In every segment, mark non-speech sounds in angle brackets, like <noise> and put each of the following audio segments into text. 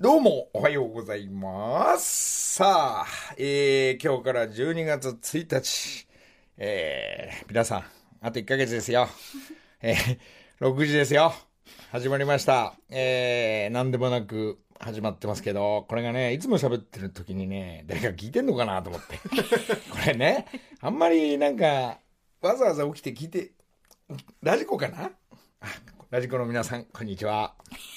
どうも、おはようございます。さあ、えー、今日から12月1日、えー、皆さん、あと1ヶ月ですよ。<laughs> えー、6時ですよ。始まりました。えー、なんでもなく始まってますけど、これがね、いつも喋ってる時にね、誰か聞いてんのかなと思って。<laughs> これね、あんまりなんか、わざわざ起きて聞いて、ラジコかな？ラジコの皆さん、こんにちは。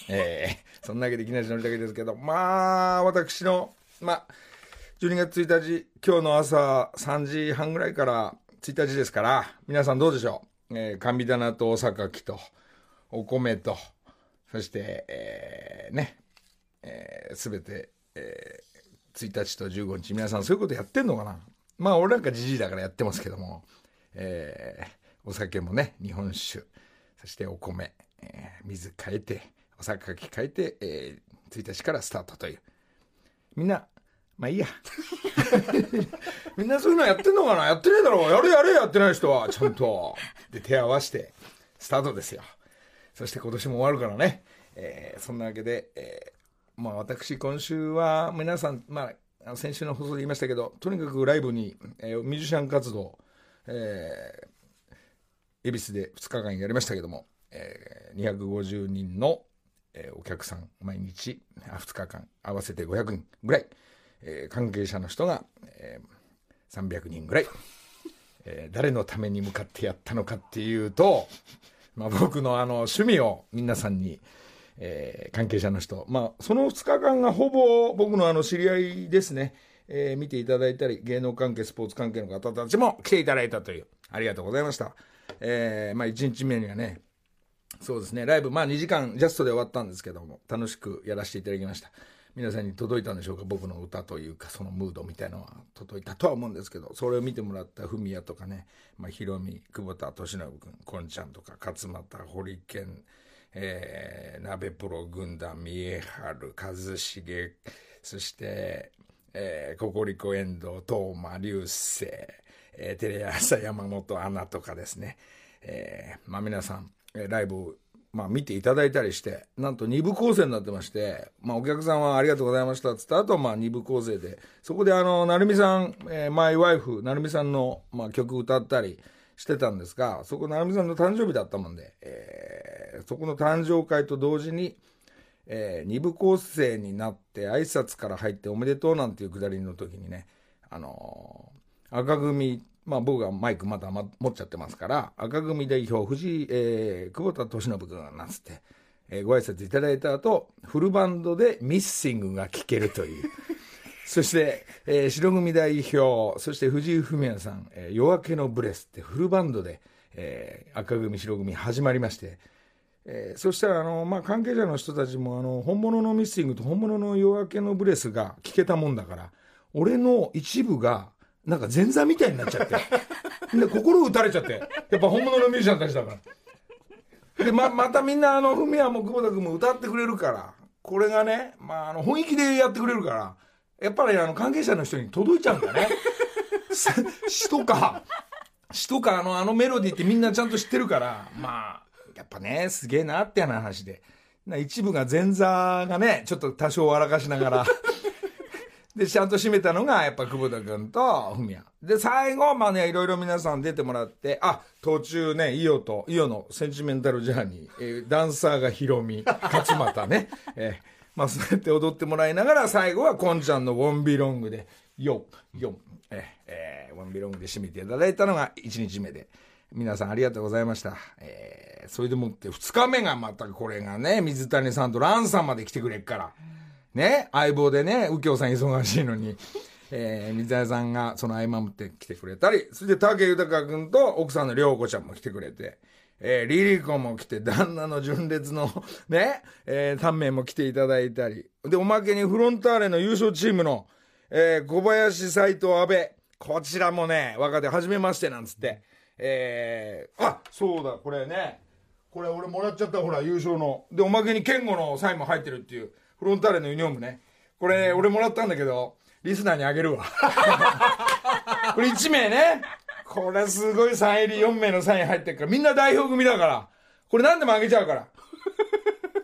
えー、そんなわけできなしのりたけですけど、まあ、私の、まあ、12月1日、今日の朝3時半ぐらいから1日ですから、皆さんどうでしょう？えー、神棚とお榊と、お米と、そして、えー、ね、えす、べて、えー、1日と15日、皆さんそういうことやってんのかな？まあ、俺なんかじじいだからやってますけども、えー、お酒もね、日本酒、そしてお米、えー、水変えて、お酒変えて、えー、1日からスタートという。みんな、まあいいや。<laughs> みんなそういうのやってんのかな？やってねえだろやれやれやってない人は、ちゃんと。で、手合わせて、スタートですよ。そして今年も終わるからね。えー、そんなわけで、えー、まあ私今週は皆さん、まあ、先週の放送で言いましたけど、とにかくライブに、えー、ミュージシャン活動、えー、恵比寿で2日間やりましたけども、えー、250人の、えー、お客さん、毎日、2日間、合わせて500人ぐらい、えー、関係者の人が、えー、300人ぐらい、えー、誰のために向かってやったのかっていうと、まあ、僕のあの趣味を皆さんに、えー、関係者の人、まあ、その2日間がほぼ僕のあの知り合いですね、えー、見ていただいたり、芸能関係、スポーツ関係の方たちも来ていただいたという、ありがとうございました。えー、まあ、1日目にはね、そうですね、ライブ、まあ2時間ジャストで終わったんですけども、楽しくやらせていただきました。皆さんに届いたんでしょうか、僕の歌というか、そのムードみたいのは届いたとは思うんですけど、それを見てもらったフミヤとかね、まあ、ヒロミ、久保田敏信君、こんちゃんとか、勝俣、堀健、えー、鍋プロ軍団、三重春、一茂、そして、えー、ココリコ遠藤、東馬、流星、えー、テレ朝山本アナとかですね、えー、まあ皆さん、ライブを、まあ、見ていただいたりして、なんと2部構成になってまして、まあ、お客さんはありがとうございましたっつった後、まあ、2部構成で、そこであの、なるみさん、えー、マイワイフ、なるみさんの、まあ、曲歌ったりしてたんですが、そこなるみさんの誕生日だったもんで、えー、そこの誕生会と同時に、えー、2部構成になって挨拶から入っておめでとうなんていうくだりの時にね、あの、赤組まあ僕がマイクまだ持っちゃってますから、赤組代表、藤井、えー、久保田敏信君なんつって、えー、ご挨拶いただいた後、フルバンドでミッシングが聴けるという。<laughs> そして、えー、白組代表、そして藤井フ也さん、えー、夜明けのブレスってフルバンドで、えー、赤組、白組始まりまして、えー、そしたら、あの、まあ、関係者の人たちも、あの、本物のミッシングと本物の夜明けのブレスが聞けたもんだから、俺の一部が、なんか前座みたいになっちゃって。<laughs> で、心打たれちゃって。やっぱ本物のミュージシャンたちだから。で、ま、またみんな、あの、ふみやも久保田君も歌ってくれるから、これがね、まあ、あの、本気でやってくれるから、やっぱり、あの、関係者の人に届いちゃうんだね。<laughs> 詩とか、詩とか、あの、あのメロディーってみんなちゃんと知ってるから、まあ、やっぱね、すげえなって話で。一部が前座がね、ちょっと多少笑かしながら、で、ちゃんと締めたのが、やっぱ久保田君とふみや。で、最後、まあね、いろいろ皆さん出てもらって、あ、途中ね、イオと、イオのセンチメンタルジャーニー、えー、ダンサーがヒロミ、勝俣ね、<laughs> えー、まあそうやって踊ってもらいながら、最後はこんちゃんのウォンビロングで、ヨン、ヨン、えー、えー、ウォンビロングで締めていただいたのが1日目で。皆さんありがとうございました。えー、それでもって2日目がまたこれがね、水谷さんとランさんまで来てくれっから。ね、相棒でね、右京さん忙しいのに、<laughs> えー、水谷さんがその合間持って来てくれたり、それで竹豊君と奥さんの涼子ちゃんも来てくれて、えー、リリコも来て、旦那の純烈の <laughs> ね、えー、タンメンも来ていただいたり、で、おまけにフロンターレの優勝チームの、えー、小林、斎藤、安倍、こちらもね、若手、はじめましてなんつって、えー、あ、そうだ、これね、これ俺もらっちゃった、ほら、優勝の。で、おまけに健吾のサインも入ってるっていう。フロンターレのユニフォームね。これ、俺もらったんだけど、リスナーにあげるわ。<laughs> これ1名ね。これすごいサイン入り4名のサイン入ってるから、みんな代表組だから。これ何でもあげちゃうから。こ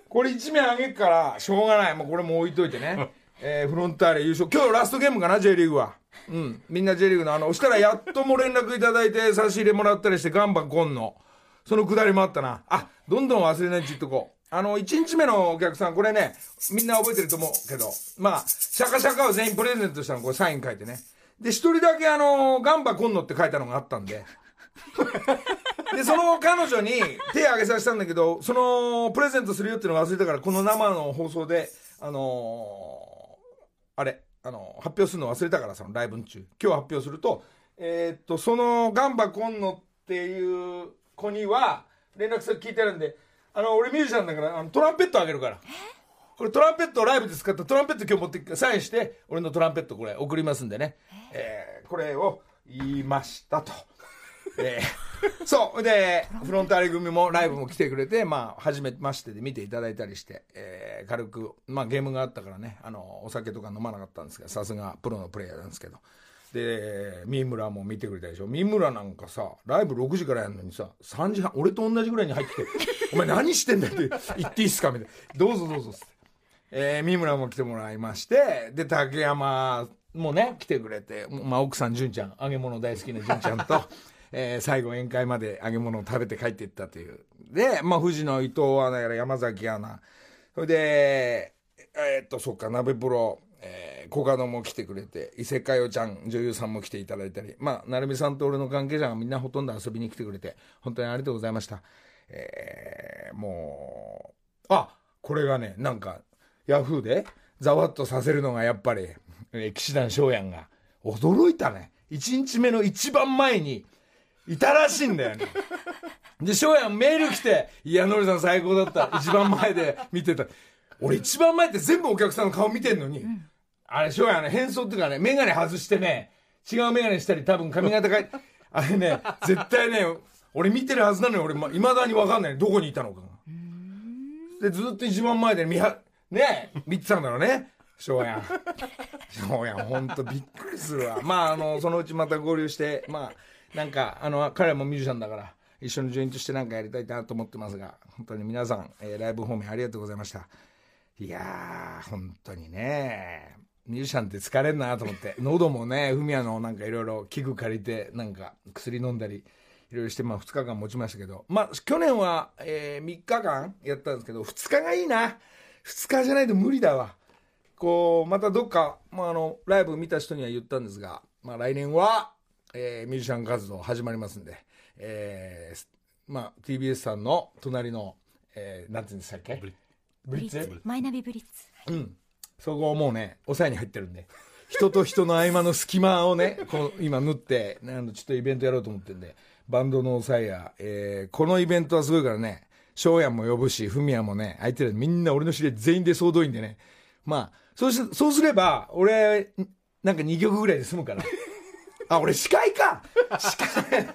これ1名あげっから、しょうがない。もうこれもう置いといてね。えーフロンターレ優勝。今日ラストゲームかな、J リーグは。うん。みんな J リーグのあの、したらやっとも連絡いただいて差し入れもらったりして、ガンバコンの。そのくだりもあったな。あ、どんどん忘れないって言っとこう。あの、1日目のお客さん、これね、みんな覚えてると思うけど、まあ、シャカシャカを全員プレゼントしたの、これサイン書いてね。で、一人だけあの、ガンバコンノって書いたのがあったんで。<laughs> で、その彼女に手挙げさせたんだけど、その、プレゼントするよっていうの忘れたから、この生の放送で、あのーあれ、あの発表するの忘れたから、そのライブ中。今日発表すると、えーっと、その、ガンバコンノっていう子には、連絡先聞いてるんで、あの、俺ミュージシャンだから、あのトランペットあげるから。これトランペットをライブで使ったトランペット今日持ってサインして、俺のトランペットこれ送りますんでね。えーこれを言いましたと。<laughs> えーそう。で、フロンターレ組もライブも来てくれて、まあ、初めましてで見ていただいたりして、えー軽く、まあ、ゲームがあったからね、あの、お酒とか飲まなかったんですけど、さすがプロのプレイヤーなんですけど。で、三村も見てくれたでしょ。三村なんかさ、ライブ6時からやるのにさ、3時半、俺と同じぐらいに入ってきて、<laughs> お前何してんだって言っていいっすか？みたいな。どうぞどうぞっつって。えー、三村も来てもらいまして、で、竹山もね、来てくれて、まあ、奥さん、純ちゃん、揚げ物大好きな純ちゃんと、<laughs> えー最後宴会まで揚げ物を食べて帰っていったという。で、まあ、藤野、伊藤アナやら山崎アナ、それで、えーっと、そっか、鍋プロ、えー、コカドも来てくれて、伊勢かよちゃん、女優さんも来ていただいたり、まあ、成美さんと俺の関係者がみんなほとんど遊びに来てくれて、本当にありがとうございました。えー、もう、あ、これがね、なんか、ヤフーで、ざわっとさせるのがやっぱり、えー騎士団翔やんが、驚いたね。1日目の一番前に、いたらしいんだよね。で、翔やんメール来て、いや、のりさん最高だった。一番前で見てた。俺一番前って全部お客さんの顔見てんのに、あれ、翔やね、変装っていうかね、メガネ外してね、違うメガネしたり、多分髪型変え、あれね、絶対ね、俺見てるはずなのに、俺、ま、未だにわかんない。どこにいたのかが。で、ずっと一番前で見は、ね、見てたんだろうね。翔やん。翔やん、ほんとびっくりするわ。まあ、あの、そのうちまた合流して、まあ、なんか、あの、彼もミュージシャンだから、一緒にジョイントしてなんかやりたいなと思ってますが、本当に皆さん、えーライブ方面ありがとうございました。いやー、本当にね、ミュージシャンって疲れんなと思って、<laughs> 喉もね、フミヤのなんかいろいろ器具借りて、なんか薬飲んだり、いろいろして、まあ2日間持ちましたけど、まあ去年は、え3日間やったんですけど、2日がいいな。2日じゃないと無理だわ。こう、またどっか、まああの、ライブ見た人には言ったんですが、まあ来年は、えーミュージシャン活動始まりますんで、えーまあ TBS さんの隣の、えーなんて言うんでしたっけ？ブリブリッツマイナビブリッツうん。そこをもうね、抑えに入ってるんで。人と人の合間の隙間をね、こ今縫って、ちょっとイベントやろうと思ってるんで、バンドの抑えや、えーこのイベントはすごいからね、翔やも呼ぶし、フミヤもね、相手らみんな俺の知り合い全員で総動員でね、まあ、そうし、そうすれば、俺、なんか2曲ぐらいで済むから。あ、俺司会か司会。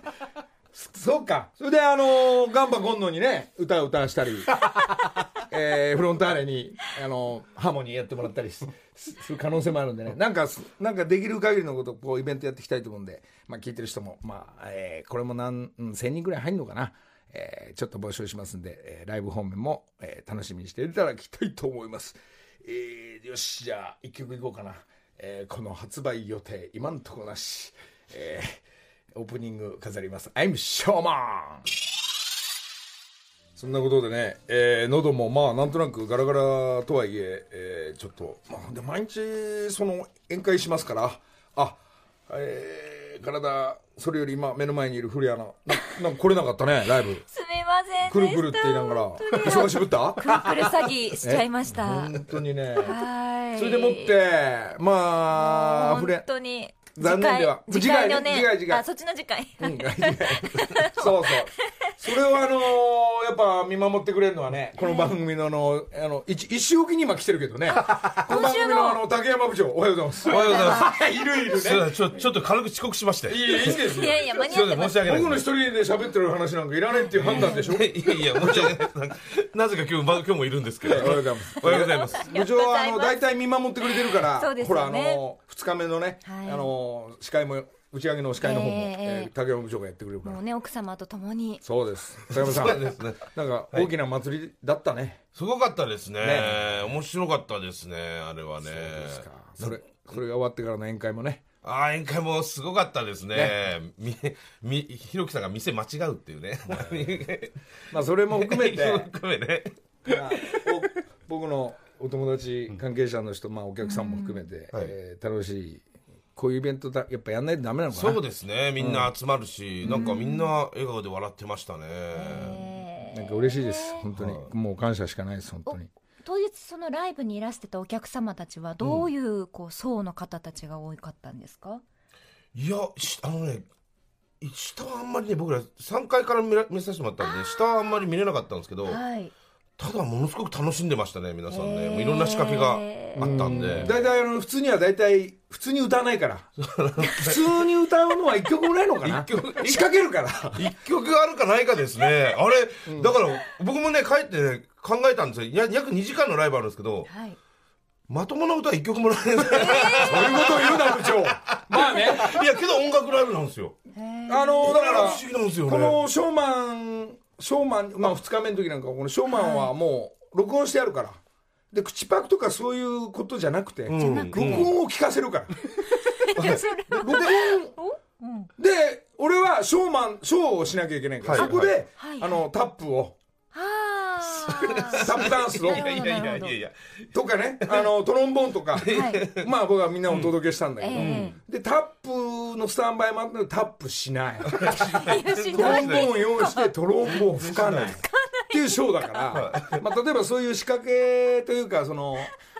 そうか。それで、あのーガンバゴンノにね、歌を歌わしたり、<laughs> えーフロンターレに、あのーハーモニーやってもらったりすする可能性もあるんでね。なんかす、なんかできる限りのこと、こう、イベントやっていきたいと思うんで、まあ、聞いてる人も、まあ、えーこれも何、うん1000人ぐらい入んのかな？えーちょっと募集しますんで、えーライブ方面も、えー楽しみにしていただきたいと思います。えーよし、じゃあ、一曲いこうかな。えーこの発売予定、今んとこなし。えーオープニング飾ります。I'm Showman! そんなことでね、えー喉もまあなんとなくガラガラとはいえ、えーちょっと、まあ、で毎日その宴会しますから、あ、えー体、それより今目の前にいる古谷アナ、ななんか来れなかったね、ライブ。すみませんくるくるって言いながら、忙しぶった？くるくる詐欺しちゃいました本当にね。はいそれでもって、まあ、本フレ、当に残念では。次回のね。次回次回。あそっちの次回。うん、<laughs> そうそう。それをあのーやっぱ見守ってくれるのはね、この番組のあの、あの、一、一周おきに今来てるけどね。<laughs> この番組のあの、竹山部長、おはようございます。おはようございます。いるいるね。ちょちょっと軽く遅刻しまして。いい、いいんですよ。いやいや間に合ってます申し訳ない僕の一人で喋ってる話なんかいらないっていう判断でしょ？いやいや、申し訳ない。なぜか今日、ま今日もいるんですけど。おはようございます。おはようございます。部長はあの大体見守ってくれてるから、ほらあの二日目のね、はいあの司会も打ち上げの司会の方も、えええー竹山部長がやってくれるから。もうね、奥様と共に。そうです。<laughs> 竹山さん。そうですね。なんか大きな祭りだったね、すごかったですね。ね。面白かったですね、あれはね。それそれが終わってからの宴会もね。ああ、宴会もすごかったですね。み、み、ひろきさんが店間違うっていうね。まあそれも含めて。<laughs> 含めね。まあお僕のお友達関係者の人、まあ、お客さんも含めて、はい。えー楽しいこういうイベントだやっぱやんないとダメなのかな。そうですね。みんな集まるし、なんかみんな笑顔で笑ってましたね。えなんか嬉しいです本当に、もう感謝しかないです本当に。当日そのライブにいらしてたお客様たちはどういうこう層の方たちが多かったんですか、いや、しあのね、下はあんまりね、僕ら3階から見ら見させてもらったんで、下はあんまり見れなかったんですけど、はい。ただものすごく楽しんでましたね、皆さんね。もういろんな仕掛けがあったんで。大体あの普通には大体普通に歌わないから <laughs> 普通に歌うのは一曲もないのかな一曲仕掛けるから一曲あるかないかですね。<laughs> あれ、だから僕もね、帰ってね、考えたんですよ。や約2時間のライブあるんですけど、はい。まともな歌は一曲もないんですよ。そういうことを言うな部長 <laughs> まあねいや、けど音楽ライブなんですよ。あのだから不思議なんですよね。このショーマンショーマンまあ2日目の時なんかこのショーマンはもう録音してあるから。で口パクとかそういうことじゃなくて、うん。録音を聞かせるから。<laughs> いや、それは。録音。うん。で俺はショーマンショーをしなきゃいけないから、はい。そこで、はい。あのタップを。あタップダンスを。なるほどいやいやいやいや。とかね <laughs> あのトロンボーンとか、はい。まあ僕はみんなお届けしたんだけど、えでタップのスタンバイもあったけどタップしない。トロンボーン用意してトロンボーン吹かない。っていうショーだから、まあ、例えばそういう仕掛けというかその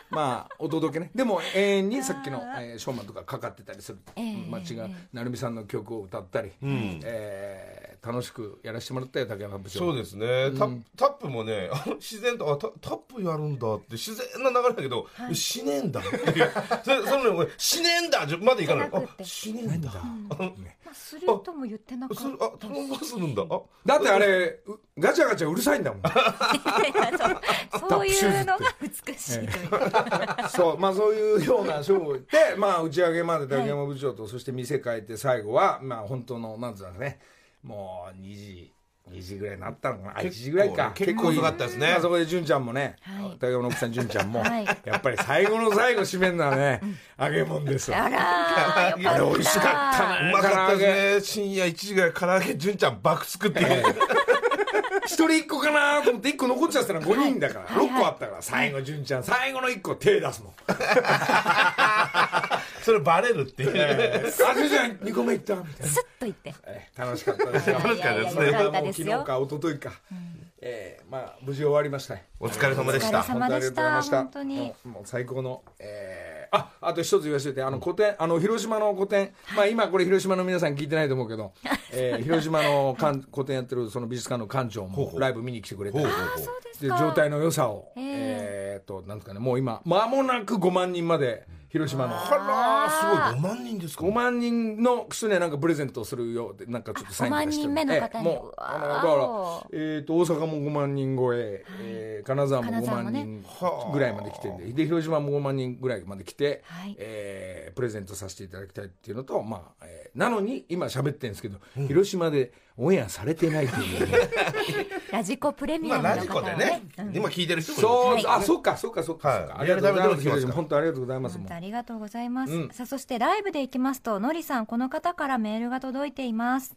まあお届けね。でも永遠にさっきの、えーショーマンとかかかってたりする、ええ。う。ん町が成美さんの曲を歌ったり、ん。えー楽しくやらせてもらったよ竹山部長。そうですね、タタップもねあの自然とあタタップやるんだって自然な流れだけど、しねえんだっていう。<laughs> それそのねしねえんだじゃまでいかない。あしねえんだ。まあ、するとも言ってなかするあった。トロンボするんだ。あだってあれうガチャガチャうるさいんだもん。<laughs> そうそういうのが美しいという。か。そうまあそういうようなショーでまあ打ち上げまで竹山部長と、そして店変えて最後はまあ本当のなんつうんですかねもう2時2時ぐらいになったのかな。あ1時ぐらいか。結構遅かったですね。まあ、そこで純ちゃんもね、はい。竹山の奥さん純ちゃんも、はい。やっぱり最後の最後締めるのはね、揚げ物ですよあれ美味しかったね。うまかったですね。深夜1時ぐらい唐揚げ純ちゃん爆作っていう <laughs> 一人一個かなと思って一個残っちゃったら5人だから、はい6個あったから。最後純ちゃん最後の1個手出すもん <laughs> それバレるっていう、えーあ純ちゃん2個目いったみたいな。スッと言って。えー楽しかったですよ。楽しかったですよ。昨日か一昨日か、えーまあ無事終わりました。お疲れ様でした。お疲れ様でした。本当にありがとうございました。本当に。もう最高の、えーああと一つ言わせておいてあの個展あの広島の個展、まあ今これ広島の皆さん聞いてないと思うけど、<laughs> えー広島の館個展やってるその美術館の館長もライブ見に来てくれて。ですでか。状態の良さを、ええ。ー、となんですかね。もう今間もなく5万人まで広島の。あらーすごい。5万人ですか？5万人の人にはなんかプレゼントをするようでなんかちょっとサインとかして5万人目の方にええもうあのだわからお、えー、と大阪も5万人超え、えー金沢も5金沢もね。万人ぐらいまで来てんで。で広島も5万人ぐらいまで来て、はい。えープレゼントさせていただきたいっていうのと、まあえーなのに今喋ってるんですけど、広島でオンエアされてないという、ね、<laughs> ラジコプレミまあアムのラジコでね。ね。、うん。今聞いてる人もいる。そう、はい。あそっかそっかそっか、はい。ありがとうございます本当ありがとうございます。ありがとうございます、うん。さあそしてライブでいきますとのりさんこの方からメールが届いています。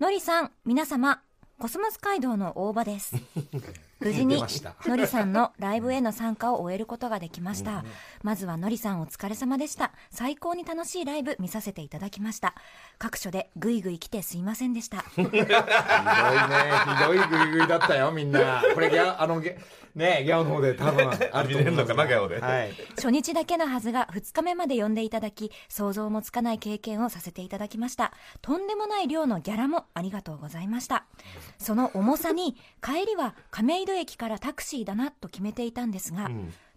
のりさん皆様コスモス街道の大場です <laughs> 無事にのりさんのライブへの参加を終えることができました。まずはのりさんお疲れ様でした。最高に楽しいライブ見させていただきました。各所でぐいぐい来てすいませんでした。ひどいね。ひどいグイグイだったよみんな。これギャあのゲねギャオの方で多分あると思うのかなギャオで。はい。初日だけのはずが2日目まで呼んでいただき想像もつかない経験をさせていただきました。とんでもない量のギャラもありがとうございました。その重さに帰りは亀戸駅からタクシーだなと決めていたんですが、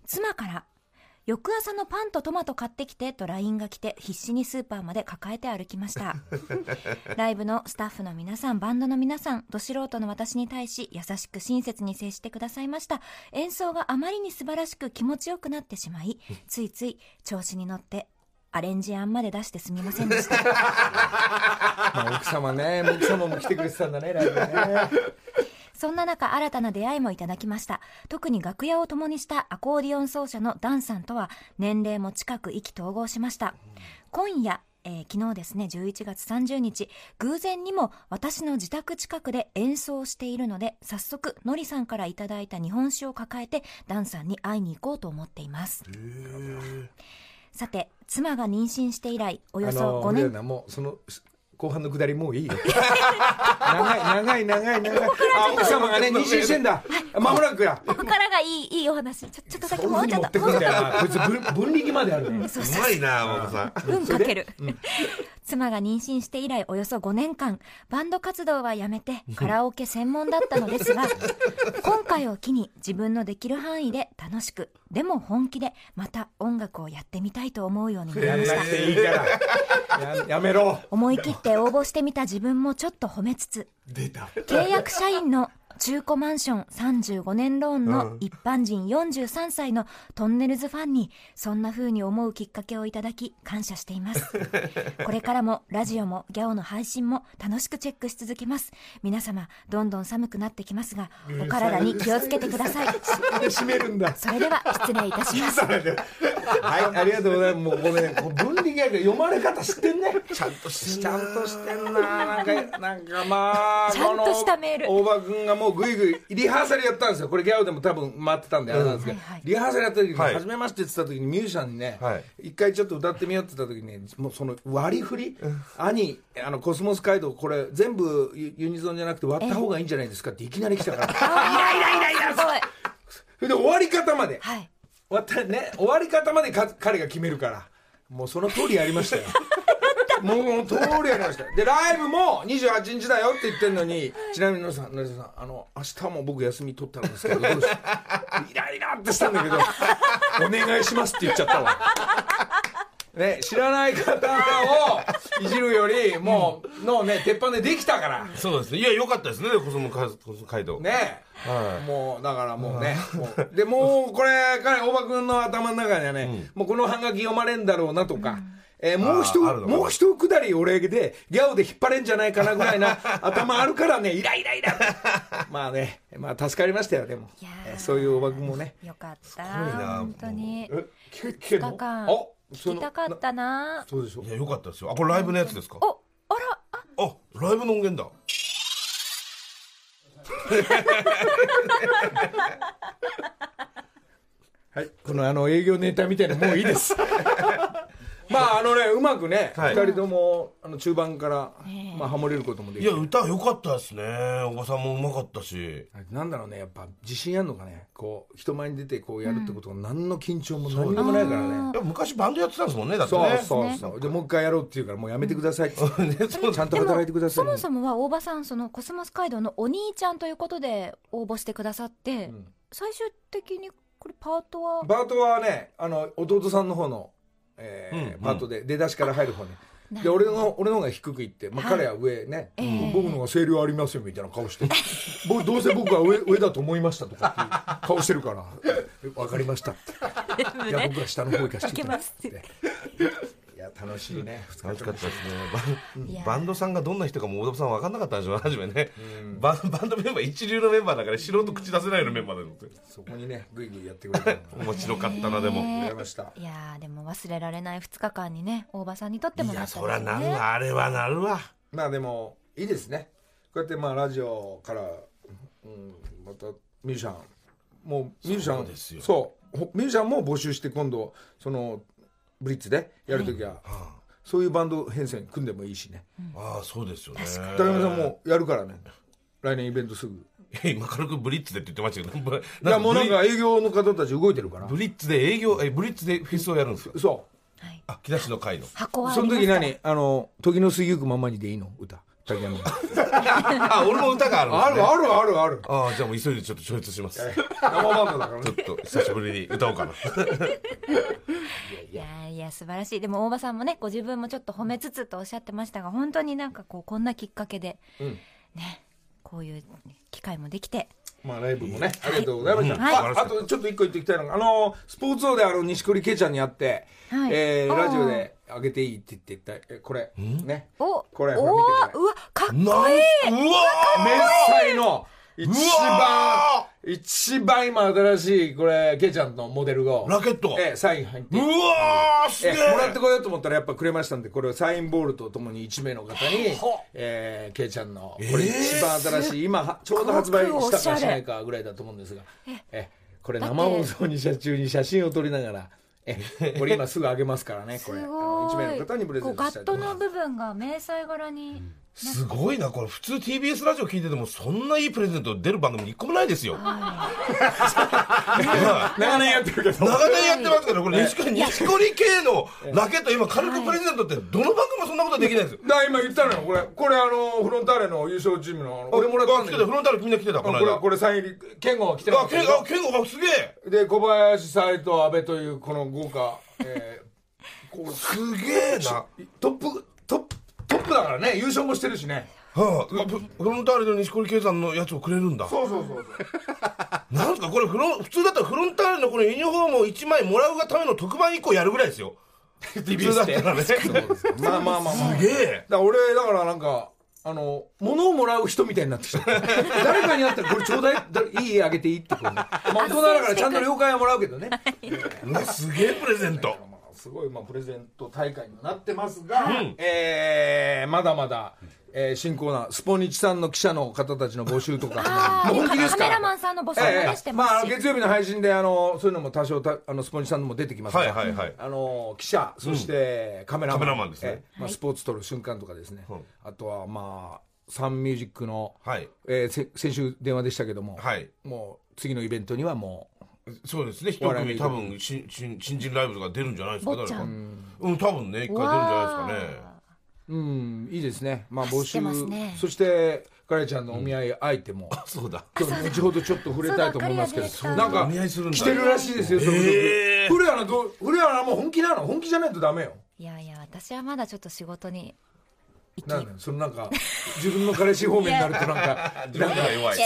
妻から翌朝のパンとトマト買ってきてと LINE が来て必死にスーパーまで抱えて歩きました <laughs> ライブのスタッフの皆さんバンドの皆さんど素人の私に対し優しく親切に接してくださいました演奏があまりに素晴らしく気持ちよくなってしまいついつい調子に乗ってアレンジ案まで出してすみませんでした。<laughs> まあ、奥様ね、奥様も来てくれてたんだね、ライブね。そんな中、新たな出会いもいただきました。特に楽屋を共にしたアコーディオン奏者のダンさんとは、年齢も近く意気投合しました。今夜、えー昨日ですね、11月30日、偶然にも私の自宅近くで演奏しているので、早速、のりさんからいただいた日本酒を抱えて、ダンさんに会いに行こうと思っています。さて、妻が妊娠して以来、およそあの5年俺らなもうその後半のくだりもういいよ。長い長い長い長い。あ奥様がね妊娠してんだ。間もなくや。ここからがいい、いいお話。ちょ、ちょっとだけもうちょっと、こいつ分分力まであるねそううまいな大田さん。うんかける、妻が妊娠して以来およそ5年間バンド活動はやめてカラオケ専門だったのですが <laughs> 今回を機に自分のできる範囲で楽しくでも本気でまた音楽をやってみたいと思うようになりました。いいから。ややめろ。思い切って応募してみた自分もちょっと褒めつつ出た。契約社員の中古マンション35年ローンの一般人43歳のトンネルズファンにそんな風に思うきっかけをいただき感謝しています。<laughs> これからもラジオもギャオの配信も楽しくチェックし続けます。皆様どんどん寒くなってきますがお体に気をつけてください。で締めるんだ。それでは失礼いたします。<laughs> はいありがとうございます。もうごめんね。こう分力やけど読まれ方知ってんね。ちゃんとしてんちゃんとしてんな。なんかなんかまあちゃんとしたメール。この大場君がもうぐいぐいリハーサルやったんですよ。これギャオでも多分回ってたんであれなんですけど、はいはい。リハーサルやった時に、はい。初めましてって言ってた時にミュージシャンにね、はい。一回ちょっと歌ってみようって言った時にもうその割り振り、兄あのコスモス街道これ全部ユユニゾンじゃなくて割った方がいいんじゃないですかっていきなり来たから。イライライライラすごい。それで終わり方まで。はい。終わったね終わり方までか彼が決めるから。もうその通りやりましたよ <laughs> もう通りやりました。でライブも28日だよって言ってんのにちなみに野田さん野田さんあの明日も僕休み取ったんですけどどうしイライラってしたんだけどお願いしますって言っちゃったわ。ね、知らない方をいじるよりもうのね鉄板でできたから。そうですね。いや良かったですね。コスモ街道。ね。はもうだからもうねもうでもうこれ彼大場君の頭の中にはね、もうこのハガキ読まれんだろうなとか、えーもう一もう一くだり俺でギャオで引っ張れんじゃないかなぐらいな <laughs> 頭あるからねイライライラ。<laughs> まあねまあ助かりましたよでも。いやーえーそういう大場君もね。よかったごいな。本当に。えけけ2日間。あそ聞きたかったな。そうでしょ？いいや良かったですよ。あこれライブのやつですか？おあらああライブの音源だ。<laughs> はい、このあの営業ネタみたいなのもういいです。まああのねうまくね、二はい。人ともあの中盤から、ええ。まあハモれることもできいや歌良かったですね。おばさんもうまかったし。なんだろうねやっぱ自信あるのかね。こう人前に出てこうやるってことが何の緊張も何にもないからね。いや昔バンドやってたんですもんねだってそうねそう。そうでもう一回やろうって言うからもうやめてくださいって、<laughs> ちゃんとで働いてくださいそもそもは大場さんそのコスモス街道のお兄ちゃんということで応募してくださって、ん。最終的にこれパートは？パートはねあの弟さんの方の、えーうんパートで出だしから入る方ね。なで俺の俺の方が低くいって、まあ、はい。彼は上ね、ええ。僕の方が声量ありますよみたいな顔して。<laughs> 僕どうせ僕は上上だと思いましたとか顔してるから。え分かりました。<laughs> っていや僕は下の方行かせていただきますって楽しいね。楽しかったですね。バンバンドさんがどんな人かも大田さん分かんなかったんでしょ初めね、バンバンドメンバー一流のメンバーだから素人口出せないようなメンバーだと思ってそこにねグイグイやってくれた面白かったなでも、ねありました。いやーでも忘れられない2日間にね大場さんにとってもいやなったそりゃなるねわあれはなるわ。まあでもいいですね。こうやってまあラジオから、うん、またミュージシャンもうミュージシャンそうですよ。そう。ほミュージシャンも募集して今度そのブリッツでやるときは、そういうバンド編成組んでもいいしね。ああそうですよね。高山さんもやるからね。来年イベントすぐ。今軽くブリッツでって言ってましたけど <laughs> ぶやもうなんか営業の方たち動いてるから。ブリッツで営業えブリッツでフェスをやるんですか？そはい、あ木梨の会の。箱はうその時何？あの時の過ぎゆくままにでいいの？歌竹山あ俺も歌があるあるあるあるある。ああじゃあもう急いでちょっと超越します。生バンドだからね。ちょっと久しぶりに歌おうかな。いやーいや素晴らしい。でも大場さんもねご自分もちょっと褒めつつとおっしゃってましたが本当になんかこうこんなきっかけで、うん。ねこういう機会もできて。まあライブもね、ありがとうございました。はい。ああとちょっと一個言っておきたいのが、あの、スポーツ王であの、錦織圭ちゃんに会って、はい。えラジオで、あげていいって言ってえこれ。ね。おこれおほら見てーうわかっこなんうわ明細の。一う番わ一番今新しいこれケイちゃんのモデルを。ラケット。ええサイン入って。うわーすげえええもらってこようと思ったらやっぱくれましたんでこれをサインボールとともに1名の方に、えー、ケイちゃんのこれ一番新しい、今はちょうど発売したかしないかぐらいだと思うんですが。ええ。これ生放送に写中に写真を撮りながらえ <laughs> これ今すぐあげますからねこれ。すあのご1名いの方にプレゼントしたいと思います。ットの部分が迷彩柄にすごいなこれ普通 TBS ラジオ聞いててもそんないいプレゼント出る番組一個もないですよ。長年やってるけど。長年やってますからこれ錦織錦織系のラケット今軽くプレゼントってどの番組もそんなことできないですよ。だ今言ったのよ。これこれあのフロンターレの優勝チームの俺もらったんだフロンターレみんな来てたこの間。これこれサイン入り健吾が来てたあケンゴあすげえ。で小林斎藤阿部というこの豪華、えすげえな。トップトッププだからね優勝もしてるしね。はあ、フフロンターレの錦織圭さんのやつをくれるんだ。そうそうそう <laughs> なんすかこれフロン普通だったらフロンターレのこのユニフォームを1枚もらうがための特番1個やるぐらいですよ。<laughs> 普通だったらね。すまあまあまあまあ。げえ。だから俺だからなんかあの物をもらう人みたいになってきた。<laughs> 誰かに会ったらこれちょうだいだいい家あげていいってこうね、まあ、大人だからちゃんと了解はもらうけどね。うわすげえプレゼント。まあすごいまあプレゼント大会になってますが、えーまだまだ、えー新コーナースポニチさんの記者の方たちの募集とか。本気ですか？らカメラマンさんの募集もねしてますし。まあ、月曜日の配信であのそういうのも多少たあのスポニチさんのも出てきますが、はいはいはい。あの記者そしてカメラマン,、カメラマンですね。えーまあ、スポーツ撮る瞬間とかですね、うん。あとはまあサンミュージックの、はい。えーせ先週電話でしたけども、はい。もう次のイベントにはもそうですね。一組多分新新新人ライブとか出るんじゃないですか誰か。うん多分ね一回出るんじゃないですかね。ううんいいですね。まあ募走ってますね。そしてカレちゃんのお見合い相手も、そうだ。今日後ほどちょっと触れたいと思いますけど。そうだなんか来てるらしいですよ、続々へー。古谷のどう古谷はもう本気なの？本気じゃないとダメよ。いやいや私はまだちょっと仕事に行き。なんそのなんか自分の彼氏方面になるとなんか <laughs> 自分が弱い。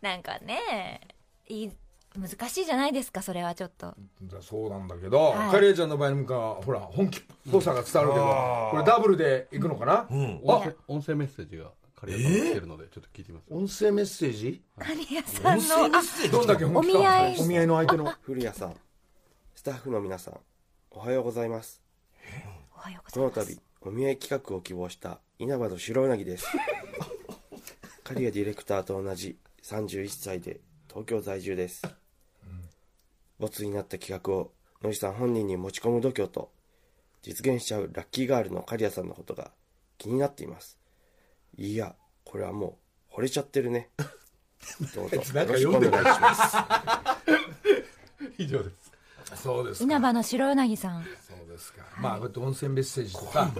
なんかねいい難しいじゃないですかそれはちょっと。そうなんだけど、はい。カレイちゃんの場合なんかほら本気っぽさが伝わるけど、これダブルでいくのかな、うん。あ音声音声メッセージがカリアさんが来てるのでちょっと聞いてみます、音声メッセージ？カリアさん音声メのッセージどんだけ本気かお見合い。お見合いの相手の？古谷さん。スタッフの皆さんおはようございます。おはようこのございます。度お見合い企画を希望した稲葉の白うなぎです。<laughs> 刈谷ディレクターと同じ31歳で東京在住ですボツになった企画を野地さん本人に持ち込む度胸と実現しちゃうラッキーガールの刈谷さんのことが気になっています。いやこれはもう惚れちゃってるね。<laughs> どうぞでる願いします。<laughs> 以上です。そうですか。稲葉の白うなぎさん。そうですか、まあこうやって音声メッセージとか、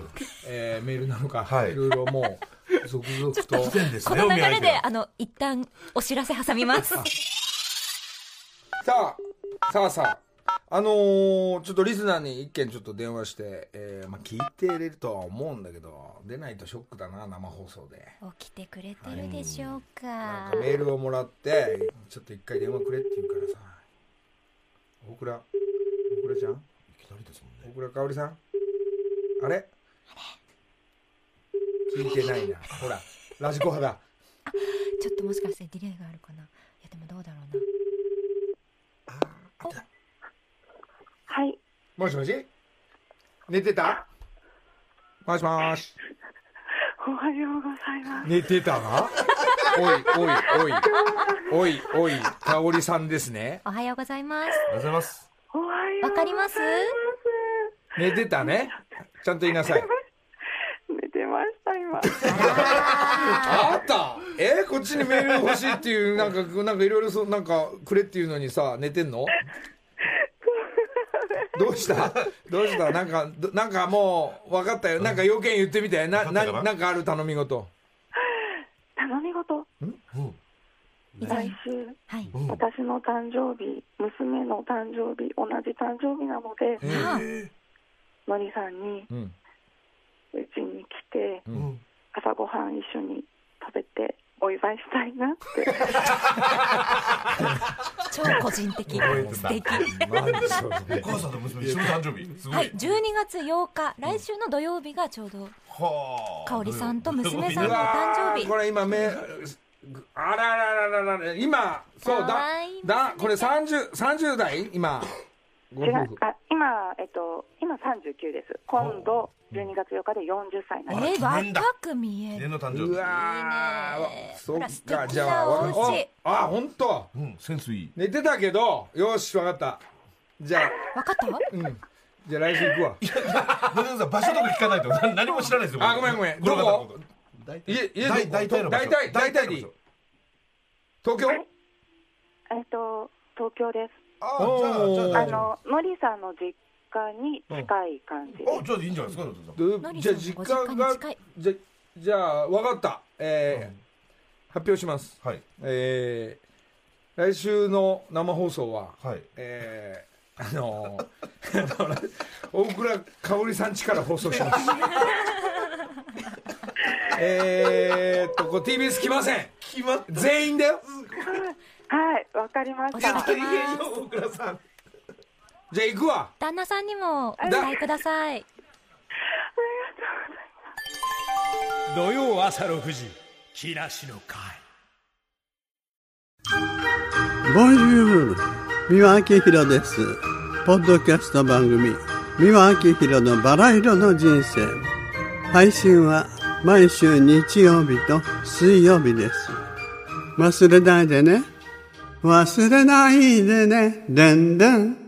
えーメールなのか、はい。い、ろいろもう続々と。全ですこの流れであの一旦お知らせ挟みます。<laughs> さあさあさああのーちょっとリスナーに一件ちょっと電話して、えーまあ、聞いてれるとは思うんだけど出ないとショックだな生放送で。起きてくれてるでしょうなんかかメールをもらってちょっと一回電話くれって言うからさ。大倉大倉ちゃん？いきなりですもんね。大倉かおりさん？あれ？聞いてないな。ほらラジコ派だ。ちょっともしかしてディレイがあるかな？いやでもどうだろうなはい、もしもし？寝てた？もしもし？おはようございます。寝てたなおいおいおい。おいおいかおりさんですね。おはようございます。ありがとうございます。おはようわかります。寝てたね。ちゃんと言いなさい。寝てました、今。あった。え？こっちにメール欲しいっていうなんかなんかいろいろそうなんかくれっていうのにさ寝てんの？どうした？どうした？なんかどなんかもう分かったよ。なんか要件言ってみてなな？ななんかある頼み事？頼み事？うん。来週、はい。うん。私の誕生日、娘の誕生日、同じ誕生日なので、あのりさんにうちに来て、朝ごはん一緒に食べてお祝いしたいなって。<laughs> 超個人的素敵。お母さんと娘一緒の誕生日。はい。12月8日来週の土曜日がちょうどはあ。香織さんと娘さんうのお誕生日。これ今目あらららららら今そうだ。だこれ 30, 30代？今。ご違う。夫婦あ今、えっと、今39です。今度、12月8日で40歳になります。えー、若く見える。記念の誕生日。うわそっほら素敵なかじゃあお家。おあ本当。うんセンスいい。寝てたけどよし分かった。じゃあ分かった？うん。じゃあ来週行くわ。野田さん場所とか聞かないと。な何も知らないですよあごめんごめん。どこ？大家家大大体の場所。大体大体でいい。東京？えっと、東京です。所あじゃあじゃあの、のりさんの実家に近い感じです。夫あじゃあいいんじゃないですかじゃあ実家家がじゃじゃあ分かった。えー発表します。はい。えー来週の生放送ははい。えーあのー <laughs> 大倉香織さん家から放送します。<laughs> えーっとこう TBS 来ません。決まっ全員だよはい、わかりました。お届けます。大倉さんじゃあ行くわ。旦那さんにもお伝えください。土曜朝6時木梨の会ボンジュール三輪明宏です。ポッドキャスト番組三輪明宏のバラ色の人生。配信は毎週日曜日と水曜日です。忘れないでね忘れないでね。でんでん。